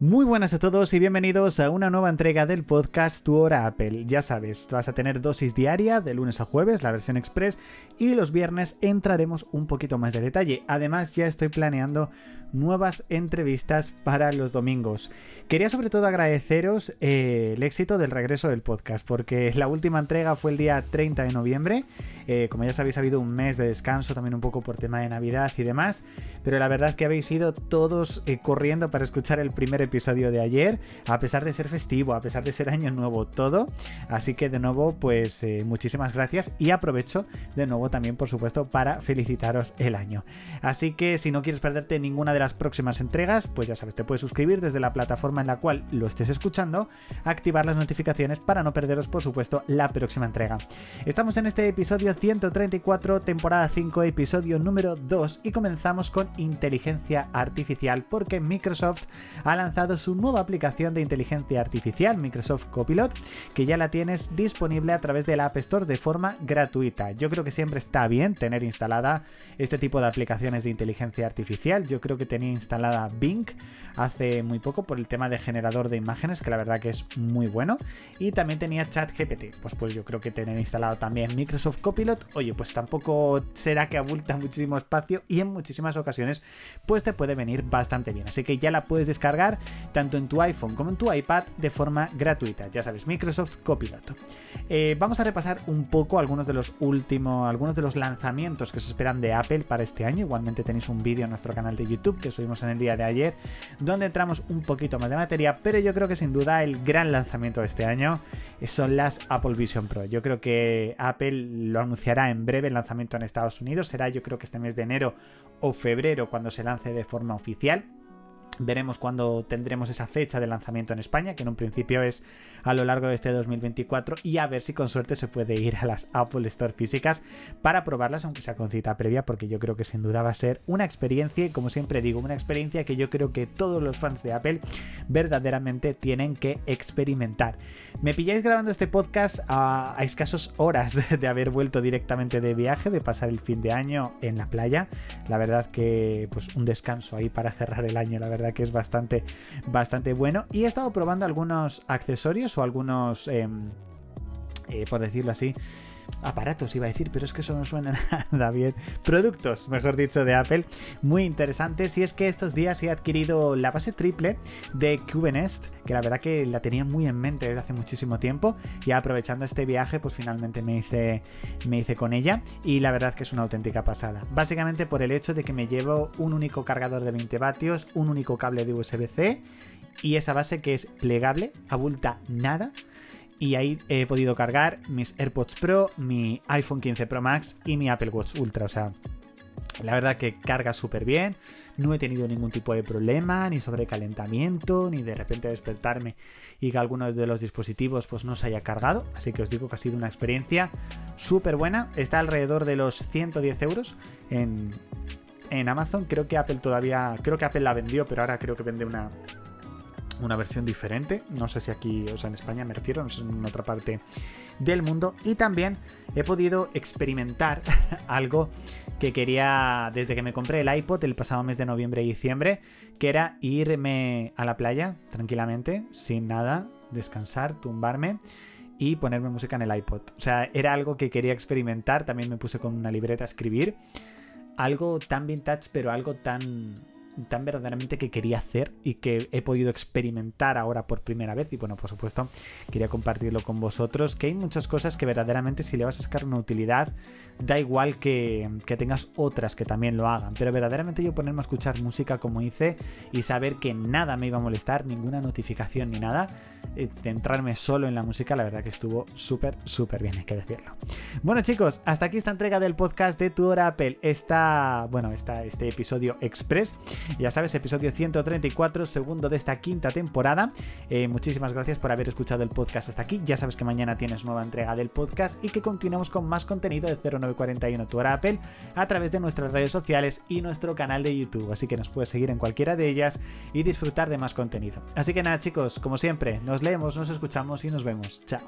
Muy buenas a todos y bienvenidos a una nueva entrega del podcast Tu Hora Apple. Ya sabes, vas a tener dosis diaria de lunes a jueves, la versión express, y los viernes entraremos un poquito más de detalle. Además, ya estoy planeando nuevas entrevistas para los domingos. Quería sobre todo agradeceros eh, el éxito del regreso del podcast, porque la última entrega fue el día 30 de noviembre. Eh, como ya sabéis, ha habido un mes de descanso, también un poco por tema de Navidad y demás, pero la verdad que habéis ido todos eh, corriendo para escuchar el primer episodio de ayer, a pesar de ser festivo, a pesar de ser año nuevo, todo. Así que de nuevo, pues muchísimas gracias y aprovecho de nuevo también, por supuesto, para felicitaros el año. Así que si no quieres perderte ninguna de las próximas entregas, pues ya sabes, te puedes suscribir desde la plataforma en la cual lo estés escuchando, activar las notificaciones para no perderos, por supuesto, la próxima entrega. Estamos en este episodio 134, temporada 5, episodio número 2 y comenzamos con inteligencia artificial porque Microsoft ha lanzado su nueva aplicación de inteligencia artificial, Microsoft Copilot, que ya la tienes disponible a través de la App Store de forma gratuita. Yo creo que siempre está bien tener instalada este tipo de aplicaciones de inteligencia artificial. Yo creo que tenía instalada Bing hace muy poco por el tema de generador de imágenes, que la verdad que es muy bueno. Y también tenía ChatGPT. Pues pues yo creo que tener instalado también Microsoft Copilot, oye, pues tampoco será que abulta muchísimo espacio y en muchísimas ocasiones pues te puede venir bastante bien. Así que ya la puedes descargar tanto en tu iPhone como en tu iPad de forma gratuita. Ya sabes, Microsoft Copilot. Eh, vamos a repasar un poco algunos de los últimos, algunos de los lanzamientos que se esperan de Apple para este año. Igualmente tenéis un vídeo en nuestro canal de YouTube que subimos en el día de ayer, donde entramos un poquito más de materia, pero yo creo que sin duda el gran lanzamiento de este año son las Apple Vision Pro. Yo creo que Apple lo anunciará en breve el lanzamiento en Estados Unidos, será yo creo que este mes de enero o febrero cuando se lance de forma oficial. Veremos cuándo tendremos esa fecha de lanzamiento en España, que en un principio es a lo largo de este 2024, y a ver si con suerte se puede ir a las Apple Store físicas para probarlas, aunque sea con cita previa, porque yo creo que sin duda va a ser una experiencia, y como siempre digo, una experiencia que yo creo que todos los fans de Apple verdaderamente tienen que experimentar. Me pilláis grabando este podcast a, escasos horas de haber vuelto directamente de viaje, de pasar el fin de año en la playa. La verdad que pues un descanso ahí para cerrar el año, la verdad que es bastante, bastante bueno. Y he estado probando algunos accesorios o algunos, em, eh, por decirlo así, aparatos, iba a decir, pero es que eso no suena nada bien. Productos, mejor dicho, de Apple, muy interesantes. Y es que estos días he adquirido la base triple de Cubenest, que la verdad que la tenía muy en mente desde hace muchísimo tiempo. Y aprovechando este viaje, pues finalmente me hice, me hice con ella. Y la verdad que es una auténtica pasada. Básicamente por el hecho de que me llevo un único cargador de 20 vatios, un único cable de USB-C y esa base que es plegable, abulta nada y ahí he podido cargar mis AirPods Pro, mi iPhone 15 Pro Max y mi Apple Watch Ultra. O sea, la verdad que carga súper bien, no he tenido ningún tipo de problema, ni sobrecalentamiento, ni de repente despertarme y que alguno de los dispositivos pues no se haya cargado. Así que os digo que ha sido una experiencia súper buena. Está alrededor de los 110 euros en, en Amazon. Creo que Apple todavía, creo que Apple la vendió, pero ahora creo que vende una, una versión diferente. No sé si aquí, o sea, en España me refiero, no sé en otra parte del mundo. Y también he podido experimentar algo que quería desde que me compré el iPod el pasado mes de noviembre y diciembre, que era irme a la playa tranquilamente, sin nada, descansar, tumbarme y ponerme música en el iPod. O sea, era algo que quería experimentar. También me puse con una libreta a escribir. Algo tan vintage, pero algo tan tan verdaderamente que quería hacer y que he podido experimentar ahora por primera vez. Y bueno, por supuesto, quería compartirlo con vosotros. Que hay muchas cosas que verdaderamente si le vas a sacar una utilidad, da igual que, que tengas otras que también lo hagan. Pero verdaderamente yo ponerme a escuchar música como hice y saber que nada me iba a molestar, ninguna notificación ni nada, eh, centrarme solo en la música, la verdad que estuvo súper, súper bien, hay que decirlo. Bueno chicos, hasta aquí esta entrega del podcast de Tu Hora Apple. Está, bueno, está este episodio express. Ya sabes, episodio 134, segundo de esta quinta temporada. Eh, muchísimas gracias por haber escuchado el podcast hasta aquí. Ya sabes que mañana tienes nueva entrega del podcast y que continuamos con más contenido de 0941 Tu Hora Apple a través de nuestras redes sociales y nuestro canal de YouTube. Así que nos puedes seguir en cualquiera de ellas y disfrutar de más contenido. Así que nada chicos, como siempre, nos leemos, nos escuchamos y nos vemos. Chao.